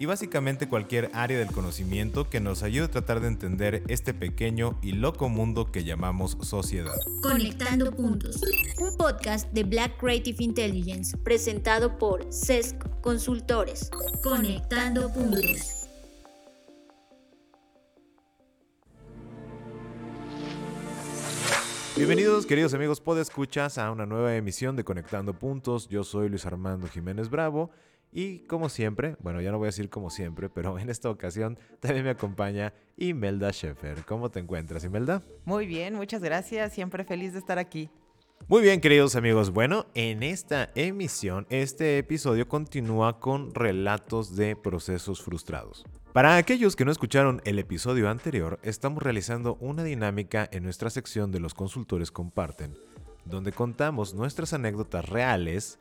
y básicamente cualquier área del conocimiento que nos ayude a tratar de entender este pequeño y loco mundo que llamamos sociedad. Conectando Puntos, un podcast de Black Creative Intelligence presentado por CESC Consultores. Conectando Puntos. Bienvenidos queridos amigos podescuchas a una nueva emisión de Conectando Puntos. Yo soy Luis Armando Jiménez Bravo y como siempre, bueno, ya no voy a decir como siempre, pero en esta ocasión también me acompaña Imelda Schaeffer. ¿Cómo te encuentras, Imelda? Muy bien, muchas gracias. Siempre feliz de estar aquí. Muy bien, queridos amigos. Bueno, en esta emisión, este episodio continúa con relatos de procesos frustrados. Para aquellos que no escucharon el episodio anterior, estamos realizando una dinámica en nuestra sección de los consultores comparten, donde contamos nuestras anécdotas reales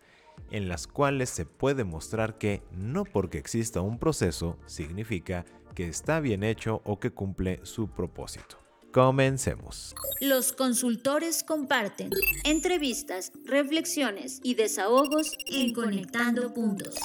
en las cuales se puede mostrar que no porque exista un proceso significa que está bien hecho o que cumple su propósito. Comencemos. Los consultores comparten entrevistas, reflexiones y desahogos en Conectando Puntos.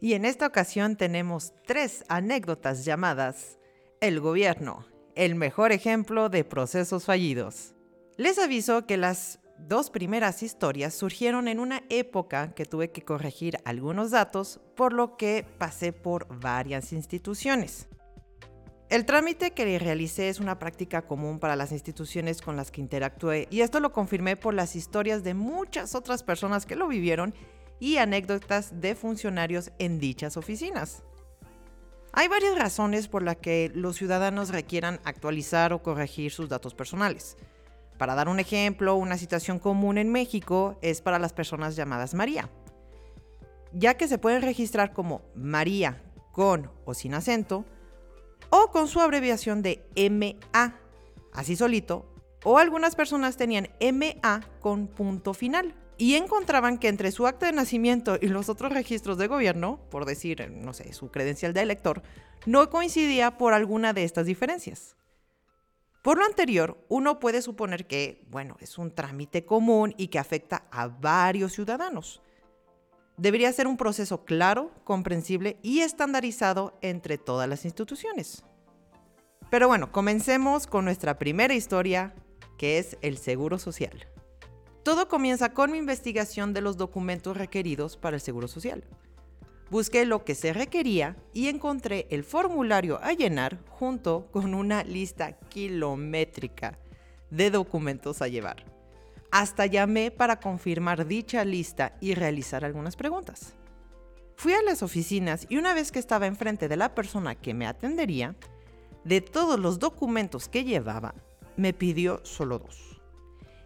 Y en esta ocasión tenemos tres anécdotas llamadas El gobierno, el mejor ejemplo de procesos fallidos. Les aviso que las dos primeras historias surgieron en una época que tuve que corregir algunos datos, por lo que pasé por varias instituciones. El trámite que realicé es una práctica común para las instituciones con las que interactué y esto lo confirmé por las historias de muchas otras personas que lo vivieron y anécdotas de funcionarios en dichas oficinas. Hay varias razones por las que los ciudadanos requieran actualizar o corregir sus datos personales. Para dar un ejemplo, una situación común en México es para las personas llamadas María, ya que se pueden registrar como María con o sin acento, o con su abreviación de MA, así solito, o algunas personas tenían MA con punto final y encontraban que entre su acta de nacimiento y los otros registros de gobierno, por decir, no sé, su credencial de elector, no coincidía por alguna de estas diferencias. Por lo anterior, uno puede suponer que, bueno, es un trámite común y que afecta a varios ciudadanos. Debería ser un proceso claro, comprensible y estandarizado entre todas las instituciones. Pero bueno, comencemos con nuestra primera historia, que es el Seguro Social. Todo comienza con mi investigación de los documentos requeridos para el Seguro Social. Busqué lo que se requería y encontré el formulario a llenar junto con una lista kilométrica de documentos a llevar. Hasta llamé para confirmar dicha lista y realizar algunas preguntas. Fui a las oficinas y una vez que estaba enfrente de la persona que me atendería, de todos los documentos que llevaba, me pidió solo dos.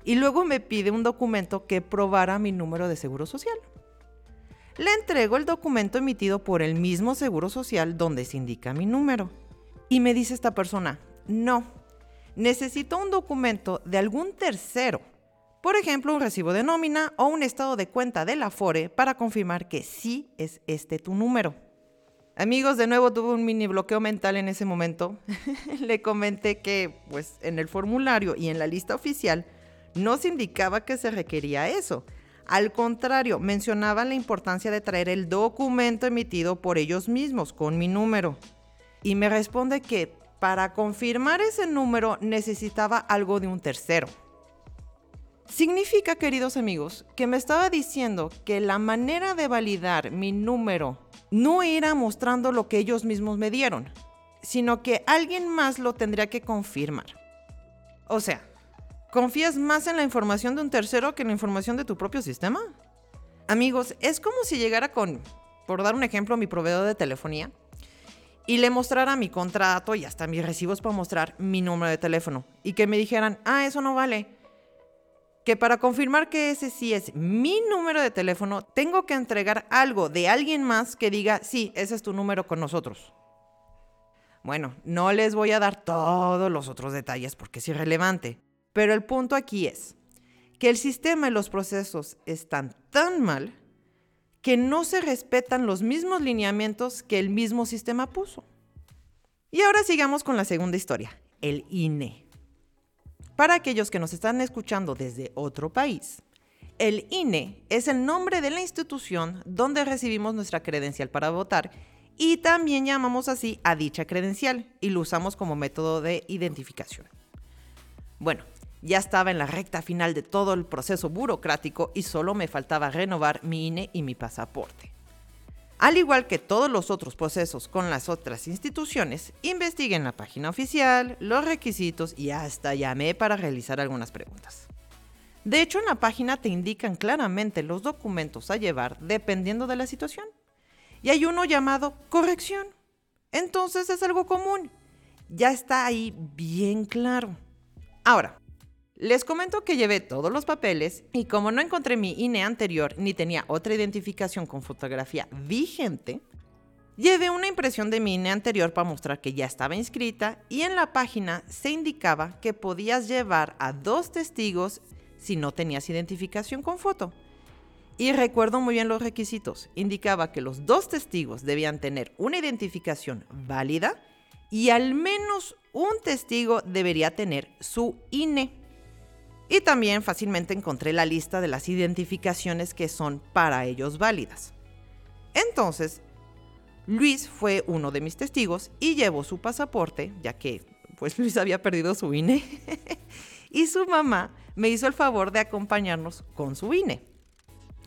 Y luego me pide un documento que probara mi número de seguro social. Le entrego el documento emitido por el mismo Seguro Social donde se indica mi número. Y me dice esta persona, no, necesito un documento de algún tercero, por ejemplo un recibo de nómina o un estado de cuenta del Afore para confirmar que sí es este tu número. Amigos, de nuevo tuve un mini bloqueo mental en ese momento. Le comenté que, pues, en el formulario y en la lista oficial no se indicaba que se requería eso. Al contrario, mencionaban la importancia de traer el documento emitido por ellos mismos con mi número. Y me responde que para confirmar ese número necesitaba algo de un tercero. Significa, queridos amigos, que me estaba diciendo que la manera de validar mi número no era mostrando lo que ellos mismos me dieron, sino que alguien más lo tendría que confirmar. O sea, ¿Confías más en la información de un tercero que en la información de tu propio sistema? Amigos, es como si llegara con, por dar un ejemplo, mi proveedor de telefonía y le mostrara mi contrato y hasta mis recibos para mostrar mi número de teléfono y que me dijeran, ah, eso no vale. Que para confirmar que ese sí es mi número de teléfono, tengo que entregar algo de alguien más que diga, sí, ese es tu número con nosotros. Bueno, no les voy a dar todos los otros detalles porque es irrelevante. Pero el punto aquí es que el sistema y los procesos están tan mal que no se respetan los mismos lineamientos que el mismo sistema puso. Y ahora sigamos con la segunda historia, el INE. Para aquellos que nos están escuchando desde otro país, el INE es el nombre de la institución donde recibimos nuestra credencial para votar y también llamamos así a dicha credencial y lo usamos como método de identificación. Bueno, ya estaba en la recta final de todo el proceso burocrático y solo me faltaba renovar mi INE y mi pasaporte. Al igual que todos los otros procesos con las otras instituciones, investigué en la página oficial, los requisitos y hasta llamé para realizar algunas preguntas. De hecho, en la página te indican claramente los documentos a llevar dependiendo de la situación. Y hay uno llamado corrección. Entonces es algo común. Ya está ahí bien claro. Ahora, les comento que llevé todos los papeles y como no encontré mi INE anterior ni tenía otra identificación con fotografía vigente, llevé una impresión de mi INE anterior para mostrar que ya estaba inscrita y en la página se indicaba que podías llevar a dos testigos si no tenías identificación con foto. Y recuerdo muy bien los requisitos. Indicaba que los dos testigos debían tener una identificación válida y al menos un testigo debería tener su INE. Y también fácilmente encontré la lista de las identificaciones que son para ellos válidas. Entonces, Luis fue uno de mis testigos y llevó su pasaporte, ya que pues Luis había perdido su INE. y su mamá me hizo el favor de acompañarnos con su INE.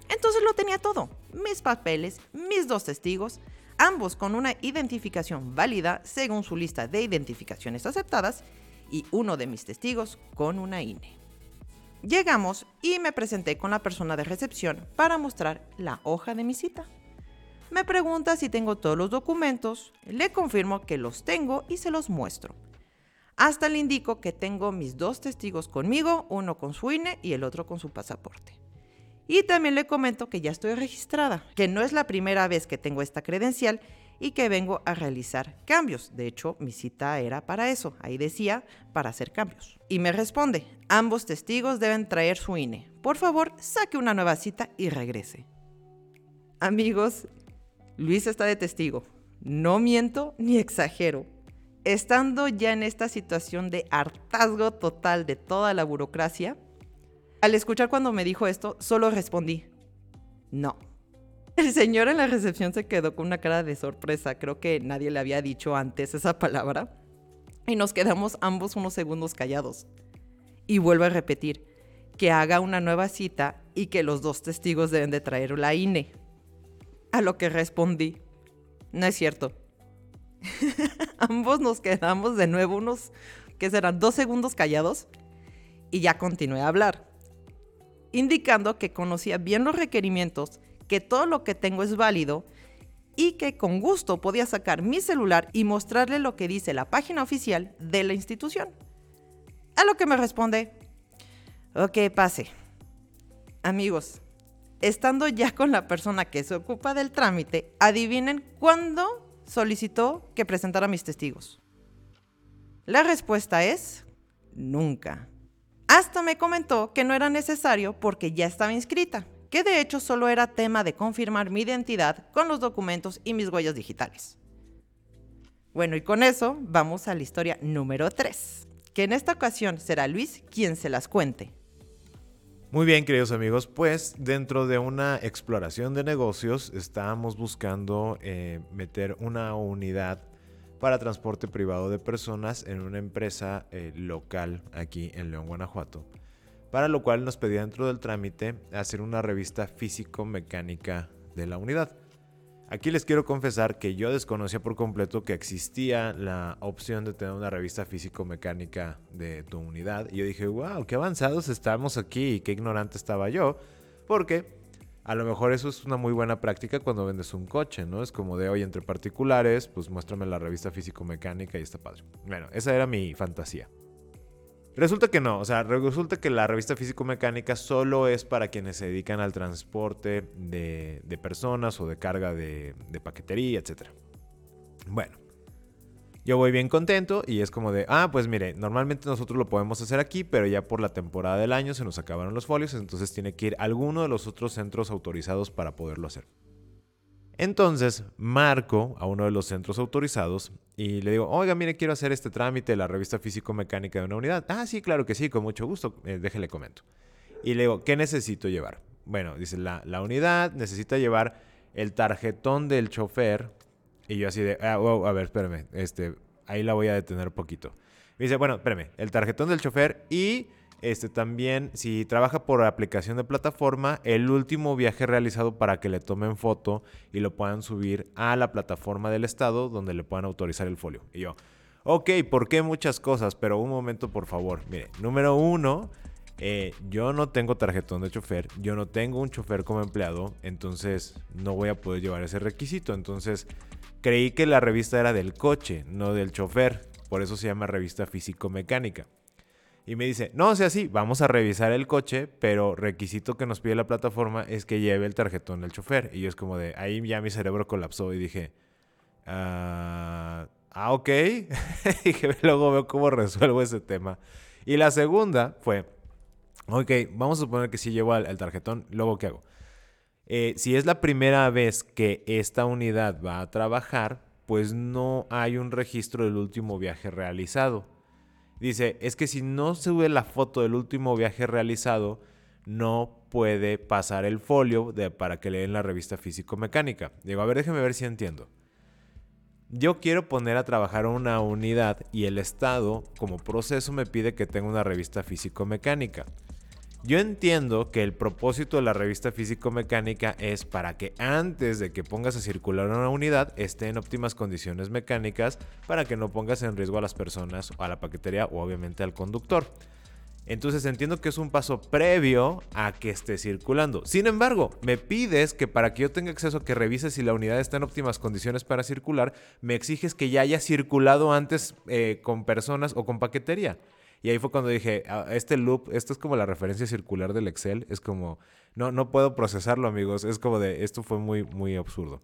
Entonces lo tenía todo, mis papeles, mis dos testigos, ambos con una identificación válida según su lista de identificaciones aceptadas y uno de mis testigos con una INE. Llegamos y me presenté con la persona de recepción para mostrar la hoja de mi cita. Me pregunta si tengo todos los documentos, le confirmo que los tengo y se los muestro. Hasta le indico que tengo mis dos testigos conmigo, uno con su INE y el otro con su pasaporte. Y también le comento que ya estoy registrada, que no es la primera vez que tengo esta credencial y que vengo a realizar cambios. De hecho, mi cita era para eso. Ahí decía, para hacer cambios. Y me responde, ambos testigos deben traer su INE. Por favor, saque una nueva cita y regrese. Amigos, Luis está de testigo. No miento ni exagero. Estando ya en esta situación de hartazgo total de toda la burocracia, al escuchar cuando me dijo esto, solo respondí, no. El señor en la recepción se quedó con una cara de sorpresa, creo que nadie le había dicho antes esa palabra, y nos quedamos ambos unos segundos callados. Y vuelvo a repetir, que haga una nueva cita y que los dos testigos deben de traer la INE. A lo que respondí, no es cierto. Ambos nos quedamos de nuevo unos, que serán dos segundos callados, y ya continué a hablar indicando que conocía bien los requerimientos, que todo lo que tengo es válido y que con gusto podía sacar mi celular y mostrarle lo que dice la página oficial de la institución. A lo que me responde, ok, pase. Amigos, estando ya con la persona que se ocupa del trámite, adivinen cuándo solicitó que presentara mis testigos. La respuesta es nunca. Hasta me comentó que no era necesario porque ya estaba inscrita, que de hecho solo era tema de confirmar mi identidad con los documentos y mis huellas digitales. Bueno, y con eso vamos a la historia número 3, que en esta ocasión será Luis quien se las cuente. Muy bien, queridos amigos, pues dentro de una exploración de negocios estábamos buscando eh, meter una unidad para transporte privado de personas en una empresa eh, local aquí en León, Guanajuato. Para lo cual nos pedía dentro del trámite hacer una revista físico-mecánica de la unidad. Aquí les quiero confesar que yo desconocía por completo que existía la opción de tener una revista físico-mecánica de tu unidad. Y yo dije, wow, qué avanzados estamos aquí y qué ignorante estaba yo. Porque a lo mejor eso es una muy buena práctica cuando vendes un coche, ¿no? Es como de hoy entre particulares, pues muéstrame la revista físico-mecánica y está padre. Bueno, esa era mi fantasía. Resulta que no, o sea, resulta que la revista físico-mecánica solo es para quienes se dedican al transporte de, personas o de carga de, de paquetería, etc. Bueno, Yo voy bien contento y es como de, ah, pues mire, normalmente nosotros lo podemos hacer aquí, pero ya por la temporada del año se nos acabaron los folios, entonces tiene que ir a alguno de los otros centros autorizados para poderlo hacer. Entonces marco a uno de los centros autorizados y le digo, oiga, mire, quiero hacer este trámite de la revista físico-mecánica de una unidad. Ah, sí, claro que sí, con mucho gusto, eh, déjele comento. Y le digo, ¿qué necesito llevar? Bueno, dice, la, la, unidad necesita llevar el tarjetón del chofer. Y yo así de, ah, a ver, espérame, este, ahí la voy a detener un poquito. Me dice, bueno, espérame, el tarjetón del chofer y este, también, si trabaja por aplicación de plataforma, el último viaje realizado para que le tomen foto y lo puedan subir a la plataforma del estado donde le puedan autorizar el folio. Y yo, ok, ¿por qué muchas cosas? Pero un momento, por favor. Mire, número uno, eh, yo no tengo tarjetón de chofer, yo no tengo un chofer como empleado, entonces no voy a poder llevar ese requisito. Entonces, creí que la revista era del coche, no del chofer. Por eso se llama revista físico-mecánica. Y me dice, no, o sea, sí, vamos a revisar el coche, pero requisito que nos pide la plataforma es que lleve el tarjetón del chofer. Y yo es como de, ahí ya mi cerebro colapsó y dije, ah, ah ok. y luego veo cómo resuelvo ese tema. Y la segunda fue, ok, vamos a suponer que sí llevo el, tarjetón, luego ¿qué hago? Eh, si es la primera vez que esta unidad va a trabajar, pues no hay un registro del último viaje realizado. Dice, es que si no sube la foto del último viaje realizado, no puede pasar el folio de, para que leen la revista físico-mecánica. Digo, a ver, déjeme ver si entiendo. Yo quiero poner a trabajar una unidad y el Estado, como proceso, me pide que tenga una revista físico-mecánica. Yo entiendo que el propósito de la revista físico-mecánica es para que antes de que pongas a circular una unidad esté en óptimas condiciones mecánicas para que no pongas en riesgo a las personas, a la paquetería o obviamente al conductor. Entonces entiendo que es un paso previo a que esté circulando. Sin embargo, me pides que para que yo tenga acceso a que revises si la unidad está en óptimas condiciones para circular, me exiges que ya haya circulado antes eh, con personas o con paquetería. Y ahí fue cuando dije, ah, este loop, esto es como la referencia circular del Excel, es como, no, no puedo procesarlo amigos, es como de, esto fue muy, muy absurdo.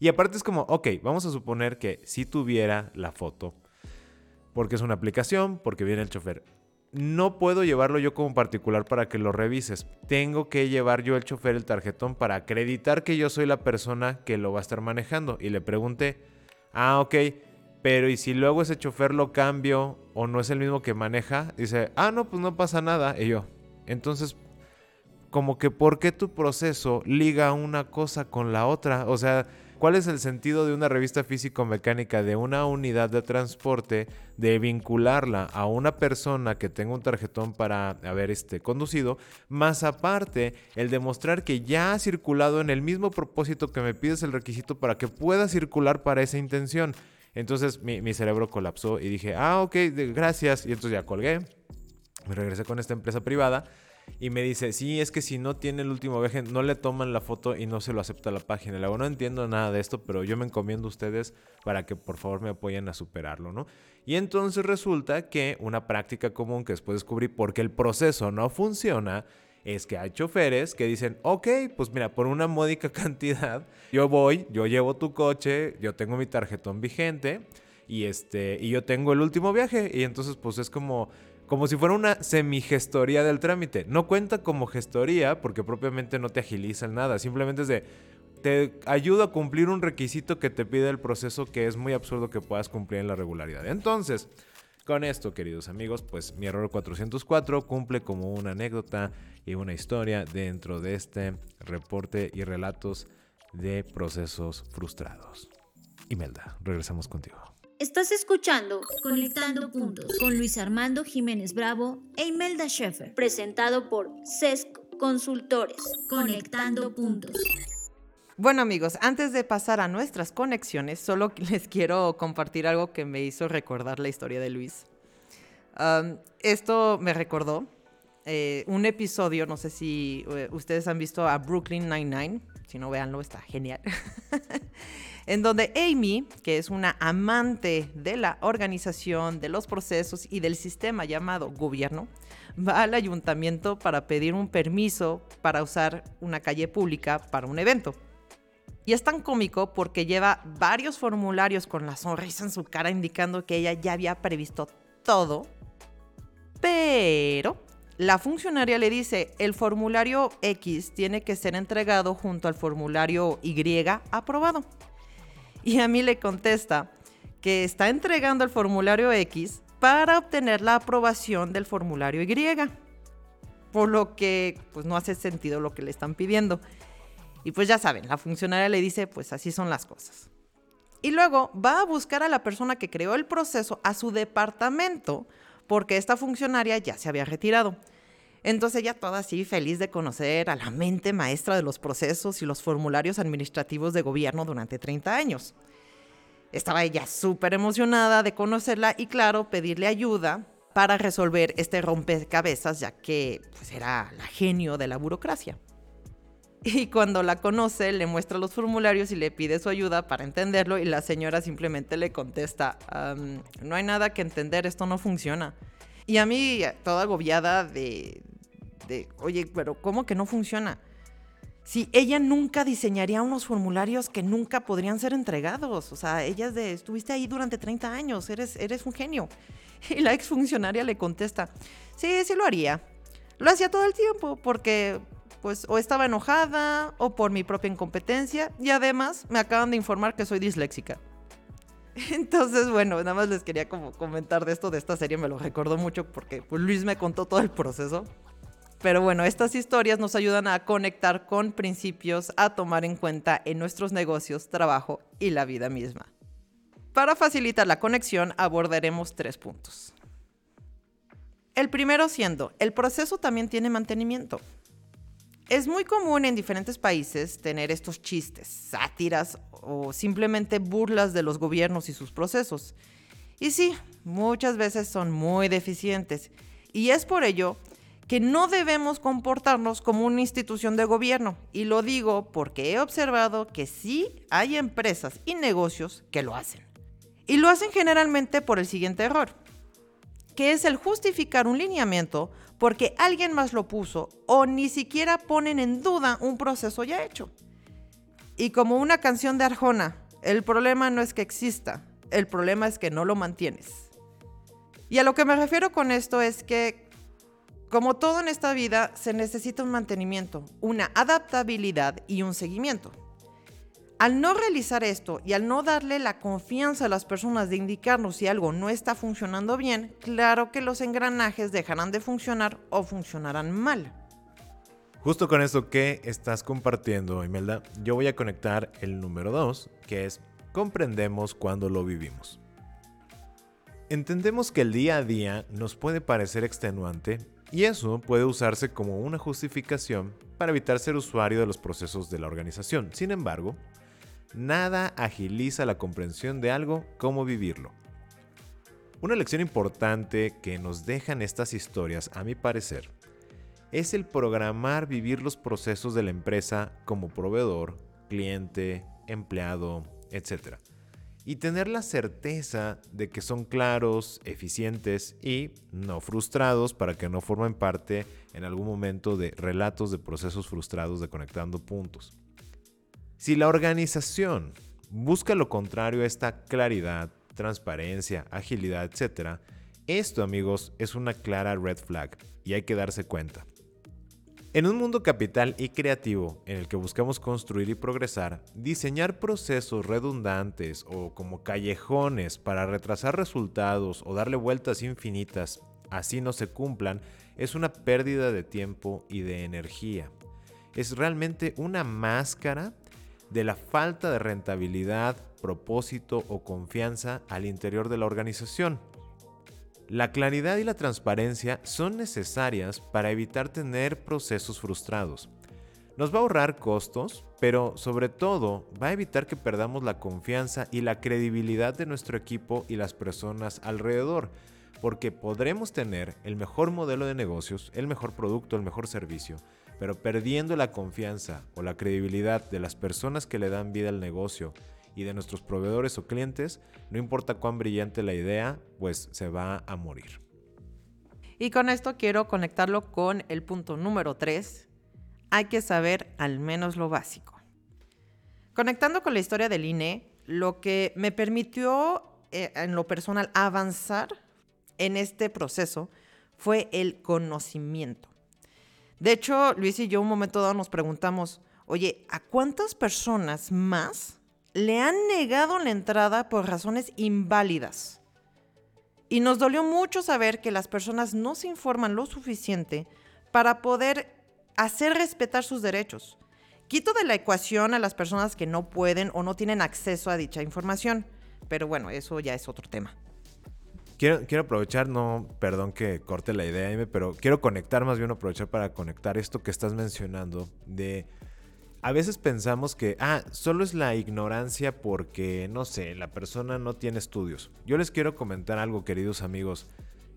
Y aparte es como, ok, vamos a suponer que si tuviera la foto, porque es una aplicación, porque viene el chofer. No puedo llevarlo yo como particular para que lo revises. Tengo que llevar yo el chofer el tarjetón para acreditar que yo soy la persona que lo va a estar manejando. Y le pregunté, ah, ok, pero y si luego ese chofer lo cambio o no es el mismo que maneja, dice, ah, no, pues no pasa nada. Y yo, entonces, como que, ¿por qué tu proceso liga una cosa con la otra? O sea, ¿cuál es el sentido de una revista físico-mecánica de una unidad de transporte de vincularla a una persona que tenga un tarjetón para haber este, conducido? Más aparte, el demostrar que ya ha circulado en el mismo propósito que me pides el requisito para que pueda circular para esa intención. Entonces mi, cerebro colapsó y dije, ah, ok, gracias. Y entonces ya colgué. Me regresé con esta empresa privada y me dice, sí, es que si no tiene el último viaje, no le toman la foto y no se lo acepta la página. Le no entiendo nada de esto, pero yo me encomiendo a ustedes para que por favor me apoyen a superarlo, ¿no? Y entonces resulta que una práctica común que después descubrí porque el proceso no funciona es que hay choferes que dicen, ok, pues mira, por una módica cantidad, yo voy, yo llevo tu coche, yo tengo mi tarjetón vigente y, este, y yo tengo el último viaje. Y entonces pues es como, como si fuera una semigestoría del trámite. No cuenta como gestoría porque propiamente no te agilizan nada, simplemente es de, te ayuda a cumplir un requisito que te pide el proceso que es muy absurdo que puedas cumplir en la regularidad. Entonces... Con esto, queridos amigos, pues mi error 404 cumple como una anécdota y una historia dentro de este reporte y relatos de procesos frustrados. Imelda, regresamos contigo. Estás escuchando Conectando Puntos con Luis Armando Jiménez Bravo e Imelda Schaeffer, presentado por CESC Consultores. Conectando Puntos. Bueno amigos, antes de pasar a nuestras conexiones, solo les quiero compartir algo que me hizo recordar la historia de Luis. esto me recordó eh, un episodio, no sé si eh, ustedes han visto a Brooklyn Nine-Nine, si no véanlo, está genial. en donde Amy, que es una amante de la organización, de los procesos y del sistema llamado gobierno, va al ayuntamiento para pedir un permiso para usar una calle pública para un evento. Y es tan cómico porque lleva varios formularios con la sonrisa en su cara indicando que ella ya había previsto todo. Pero la funcionaria le dice, el formulario X tiene que ser entregado junto al formulario Y aprobado. Y a mí le contesta que está entregando el formulario X para obtener la aprobación del formulario Y. Por lo que pues no hace sentido lo que le están pidiendo. Y pues ya saben, la funcionaria le dice, pues así son las cosas. Y luego va a buscar a la persona que creó el proceso a su departamento, porque esta funcionaria ya se había retirado. Entonces ella toda así feliz de conocer a la mente maestra de los procesos y los formularios administrativos de gobierno durante 30 años. Estaba ella súper emocionada de conocerla y claro, pedirle ayuda para resolver este rompecabezas, ya que pues, era la genio de la burocracia. Y cuando la conoce, le muestra los formularios y le pide su ayuda para entenderlo y la señora simplemente le contesta, no hay nada que entender, esto no funciona. Y a mí, toda agobiada de, de, oye, pero ¿cómo que no funciona? Si ella nunca diseñaría unos formularios que nunca podrían ser entregados. O sea, ella es de, estuviste ahí durante 30 años, eres, eres un genio. Y la exfuncionaria le contesta, sí, sí lo haría. Lo hacía todo el tiempo porque pues o estaba enojada o por mi propia incompetencia y además me acaban de informar que soy disléxica. Entonces, bueno, nada más les quería comentar de esto, de esta serie, me lo recordó mucho porque pues, Luis me contó todo el proceso. Pero bueno, estas historias nos ayudan a conectar con principios a tomar en cuenta en nuestros negocios, trabajo y la vida misma. Para facilitar la conexión abordaremos tres puntos. El primero siendo, el proceso también tiene mantenimiento. Es muy común en diferentes países tener estos chistes, sátiras o simplemente burlas de los gobiernos y sus procesos. Y sí, muchas veces son muy deficientes. Y es por ello que no debemos comportarnos como una institución de gobierno. Y lo digo porque he observado que sí hay empresas y negocios que lo hacen. Y lo hacen generalmente por el siguiente error, que es el justificar un lineamiento porque alguien más lo puso o ni siquiera ponen en duda un proceso ya hecho. Y como una canción de Arjona, el problema no es que exista, el problema es que no lo mantienes. Y a lo que me refiero con esto es que, como todo en esta vida, se necesita un mantenimiento, una adaptabilidad y un seguimiento. Al no realizar esto y al no darle la confianza a las personas de indicarnos si algo no está funcionando bien, claro que los engranajes dejarán de funcionar o funcionarán mal. Justo con esto que estás compartiendo, Imelda, yo voy a conectar el número 2, que es comprendemos cuando lo vivimos. Entendemos que el día a día nos puede parecer extenuante y eso puede usarse como una justificación para evitar ser usuario de los procesos de la organización. Sin embargo, Nada agiliza la comprensión de algo como vivirlo. Una lección importante que nos dejan estas historias, a mi parecer, es el programar vivir los procesos de la empresa como proveedor, cliente, empleado, etc. Y tener la certeza de que son claros, eficientes y no frustrados para que no formen parte en algún momento de relatos de procesos frustrados de conectando puntos. Si la organización busca lo contrario a esta claridad, transparencia, agilidad, etc., esto amigos es una clara red flag y hay que darse cuenta. En un mundo capital y creativo en el que buscamos construir y progresar, diseñar procesos redundantes o como callejones para retrasar resultados o darle vueltas infinitas, así no se cumplan, es una pérdida de tiempo y de energía. Es realmente una máscara de la falta de rentabilidad, propósito o confianza al interior de la organización. La claridad y la transparencia son necesarias para evitar tener procesos frustrados. Nos va a ahorrar costos, pero sobre todo va a evitar que perdamos la confianza y la credibilidad de nuestro equipo y las personas alrededor, porque podremos tener el mejor modelo de negocios, el mejor producto, el mejor servicio, pero perdiendo la confianza o la credibilidad de las personas que le dan vida al negocio y de nuestros proveedores o clientes, no importa cuán brillante la idea, pues se va a morir. Y con esto quiero conectarlo con el punto número 3. Hay que saber al menos lo básico. Conectando con la historia del INE, lo que me permitió eh, en lo personal avanzar en este proceso fue el conocimiento. De hecho, Luis y yo un momento dado nos preguntamos, oye, ¿a cuántas personas más le han negado la entrada por razones inválidas? Y nos dolió mucho saber que las personas no se informan lo suficiente para poder hacer respetar sus derechos. Quito de la ecuación a las personas que no pueden o no tienen acceso a dicha información, pero bueno, eso ya es otro tema. Quiero, aprovechar, no, perdón que corte la idea, pero quiero conectar más bien aprovechar para conectar esto que estás mencionando de a veces pensamos que, ah, solo es la ignorancia porque, no sé, la persona no tiene estudios. Yo les quiero comentar algo, queridos amigos.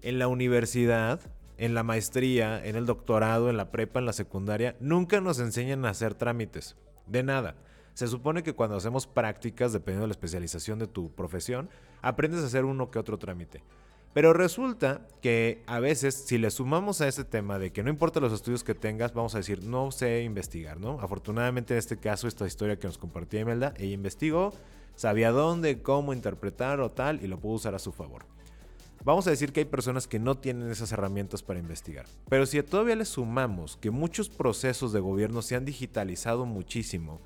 En la universidad, en la maestría, en el doctorado, en la prepa, en la secundaria, nunca nos enseñan a hacer trámites. De nada. Se supone que cuando hacemos prácticas, dependiendo de la especialización de tu profesión, aprendes a hacer uno que otro trámite. Pero resulta que a veces, si le sumamos a ese tema de que no importa los estudios que tengas, vamos a decir, no sé investigar, ¿no? Afortunadamente en este caso, esta historia que nos compartía Imelda, ella investigó, sabía dónde, cómo interpretar o tal, y lo pudo usar a su favor. Vamos a decir que hay personas que no tienen esas herramientas para investigar. Pero si todavía le sumamos que muchos procesos de gobierno se han digitalizado muchísimo,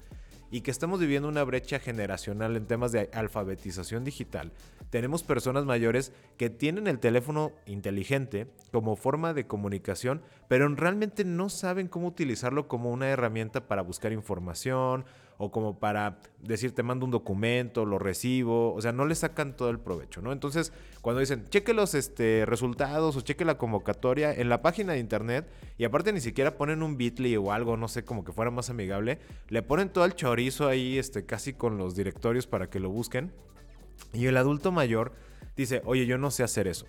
y que estamos viviendo una brecha generacional en temas de alfabetización digital, tenemos personas mayores que tienen el teléfono inteligente como forma de comunicación, pero realmente no saben cómo utilizarlo como una herramienta para buscar información o como para decir te mando un documento, lo recibo, o sea, no le sacan todo el provecho, ¿no? Entonces, cuando dicen, cheque los este, resultados o cheque la convocatoria en la página de internet y aparte ni siquiera ponen un bitly o algo, no sé, como que fuera más amigable, le ponen todo el chorizo ahí, este, casi con los directorios para que lo busquen. Y el adulto mayor dice, oye, yo no sé hacer eso.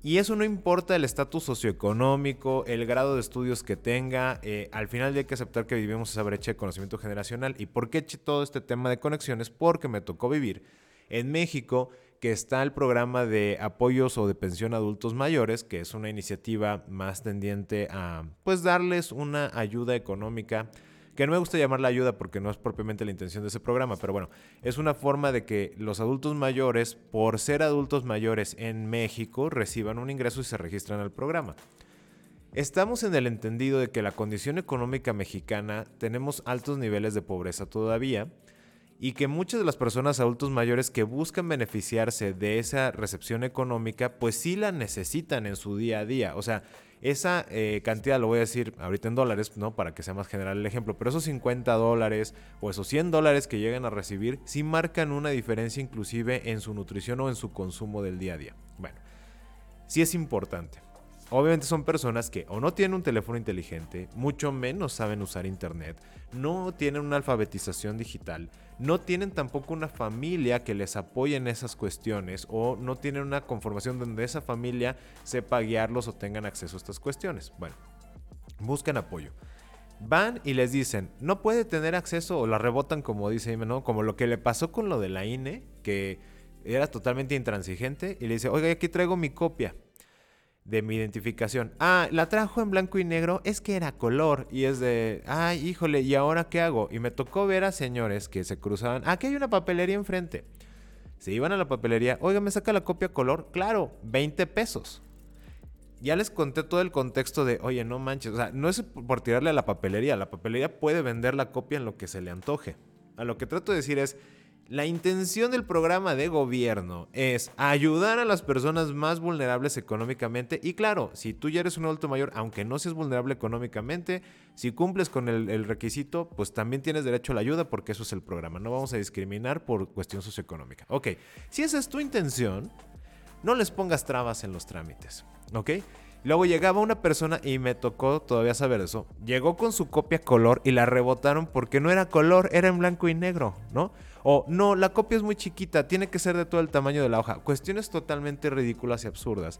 Y eso no importa el estatus socioeconómico, el grado de estudios que tenga, eh, al final hay que aceptar que vivimos esa brecha de conocimiento generacional. ¿Y por qué todo este tema de conexiones? Porque me tocó vivir en México, que está el programa de apoyos o de pensión a adultos mayores, que es una iniciativa más tendiente a pues darles una ayuda económica que no me gusta llamarla ayuda porque no es propiamente la intención de ese programa, pero bueno, es una forma de que los adultos mayores, por ser adultos mayores en México, reciban un ingreso y se registran al programa. Estamos en el entendido de que la condición económica mexicana tenemos altos niveles de pobreza todavía y que muchas de las personas adultos mayores que buscan beneficiarse de esa recepción económica, pues sí la necesitan en su día a día. O sea, esa eh, cantidad, lo voy a decir ahorita en dólares, ¿no? Para que sea más general el ejemplo, pero esos 50 dólares o esos 100 dólares que llegan a recibir, sí marcan una diferencia inclusive en su nutrición o en su consumo del día a día. Bueno, sí es importante. Obviamente son personas que o no tienen un teléfono inteligente, mucho menos saben usar internet, no tienen una alfabetización digital, no tienen tampoco una familia que les apoye en esas cuestiones o no tienen una conformación donde esa familia sepa guiarlos o tengan acceso a estas cuestiones. Bueno, buscan apoyo. Van y les dicen, no puede tener acceso o la rebotan como dice, ¿no? Como lo que le pasó con lo de la INE, que era totalmente intransigente y le dice, oiga, aquí traigo mi copia de mi identificación. Ah, la trajo en blanco y negro, es que era color. Y es de, ay, híjole, ¿y ahora qué hago? Y me tocó ver a señores que se cruzaban. Aquí hay una papelería enfrente. Se iban a la papelería, oiga, ¿me saca la copia color? Claro, 20 pesos. Ya les conté todo el contexto de, oye, no manches, o sea, no es por tirarle a la papelería, la papelería puede vender la copia en lo que se le antoje. A lo que trato de decir es, la intención del programa de gobierno es ayudar a las personas más vulnerables económicamente y claro, si tú ya eres un adulto mayor, aunque no seas vulnerable económicamente, si cumples con el, requisito, pues también tienes derecho a la ayuda porque eso es el programa. No vamos a discriminar por cuestión socioeconómica. Ok, si esa es tu intención, no les pongas trabas en los trámites. ¿Ok? Luego llegaba una persona y me tocó todavía saber eso. Llegó con su copia color y la rebotaron porque no era color, era en blanco y negro, ¿no? O no, la copia es muy chiquita, tiene que ser de todo el tamaño de la hoja. Cuestiones totalmente ridículas y absurdas.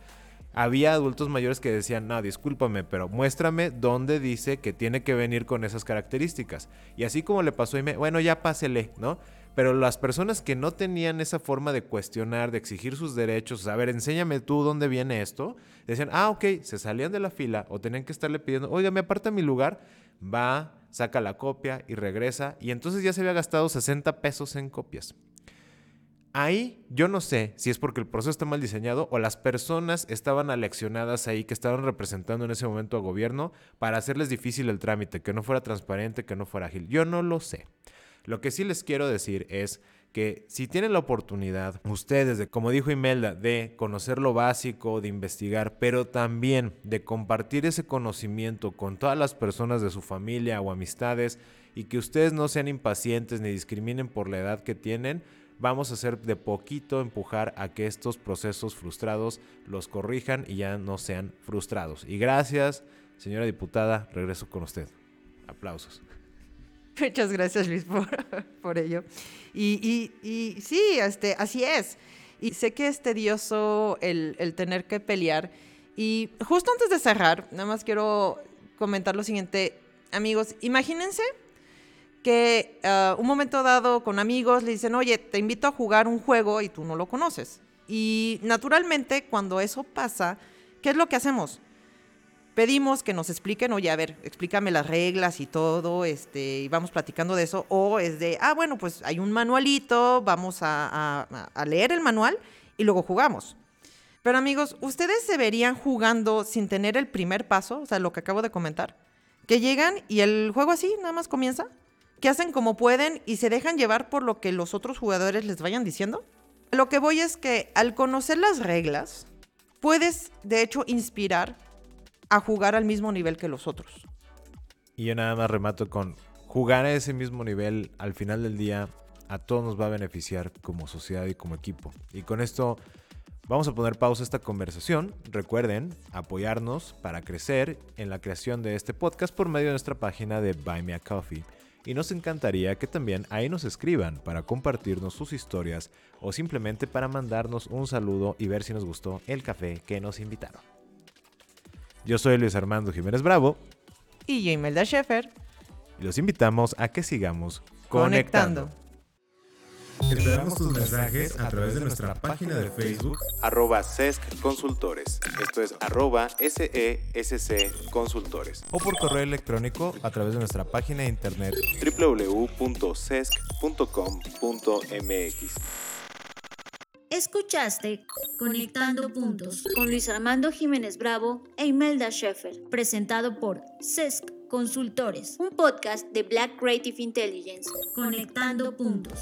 Había adultos mayores que decían, no, discúlpame, pero muéstrame dónde dice que tiene que venir con esas características. Y así como le pasó a me, bueno, ya pásele, ¿no? Pero las personas que no tenían esa forma de cuestionar, de exigir sus derechos, a ver, enséñame tú dónde viene esto, decían, ah, ok, se salían de la fila o tenían que estarle pidiendo, oiga, me aparta mi lugar, va, saca la copia y regresa y entonces ya se había gastado 60 pesos en copias. Ahí yo no sé si es porque el proceso está mal diseñado o las personas estaban aleccionadas ahí que estaban representando en ese momento a gobierno para hacerles difícil el trámite, que no fuera transparente, que no fuera ágil. Yo no lo sé. Lo que sí les quiero decir es que si tienen la oportunidad, ustedes, de, como dijo Imelda, de conocer lo básico, de investigar, pero también de compartir ese conocimiento con todas las personas de su familia o amistades y que ustedes no sean impacientes ni discriminen por la edad que tienen, vamos a hacer de poquito empujar a que estos procesos frustrados los corrijan y ya no sean frustrados. Y gracias, señora diputada, regreso con usted. Aplausos. Muchas gracias, Luis, por, ello. Y, y, sí, este, así es. Y sé que es tedioso el, tener que pelear. Y justo antes de cerrar, nada más quiero comentar lo siguiente. Amigos, imagínense que uh, un momento dado con amigos le dicen, oye, te invito a jugar un juego y tú no lo conoces. Y naturalmente, cuando eso pasa, ¿qué es lo que hacemos? Pedimos que nos expliquen, oye, a ver, explícame las reglas y todo, este, y vamos platicando de eso, o es de, ah, bueno, pues hay un manualito, vamos a, leer el manual y luego jugamos. Pero amigos, ¿ustedes se verían jugando sin tener el primer paso? O sea, lo que acabo de comentar. Que llegan y el juego así nada más comienza. Que hacen como pueden y se dejan llevar por lo que los otros jugadores les vayan diciendo. Lo que voy es que al conocer las reglas, puedes de hecho inspirar a jugar al mismo nivel que los otros. Y yo nada más remato con jugar a ese mismo nivel al final del día a todos nos va a beneficiar como sociedad y como equipo. Y con esto vamos a poner pausa a esta conversación. Recuerden apoyarnos para crecer en la creación de este podcast por medio de nuestra página de Buy Me a Coffee. Y nos encantaría que también ahí nos escriban para compartirnos sus historias o simplemente para mandarnos un saludo y ver si nos gustó el café que nos invitaron. Yo soy Luis Armando Jiménez Bravo. Y yo Imelda Schaefer. Y los invitamos a que sigamos conectando. Esperamos tus mensajes a través de nuestra página de Facebook, arroba SESC Consultores. Esto es arroba SESC Consultores. O por correo electrónico a través de nuestra página de internet www.sesc.com.mx. Escuchaste Conectando Puntos con Luis Armando Jiménez Bravo e Imelda Sheffer, presentado por CESC Consultores, un podcast de Black Creative Intelligence. Conectando Puntos.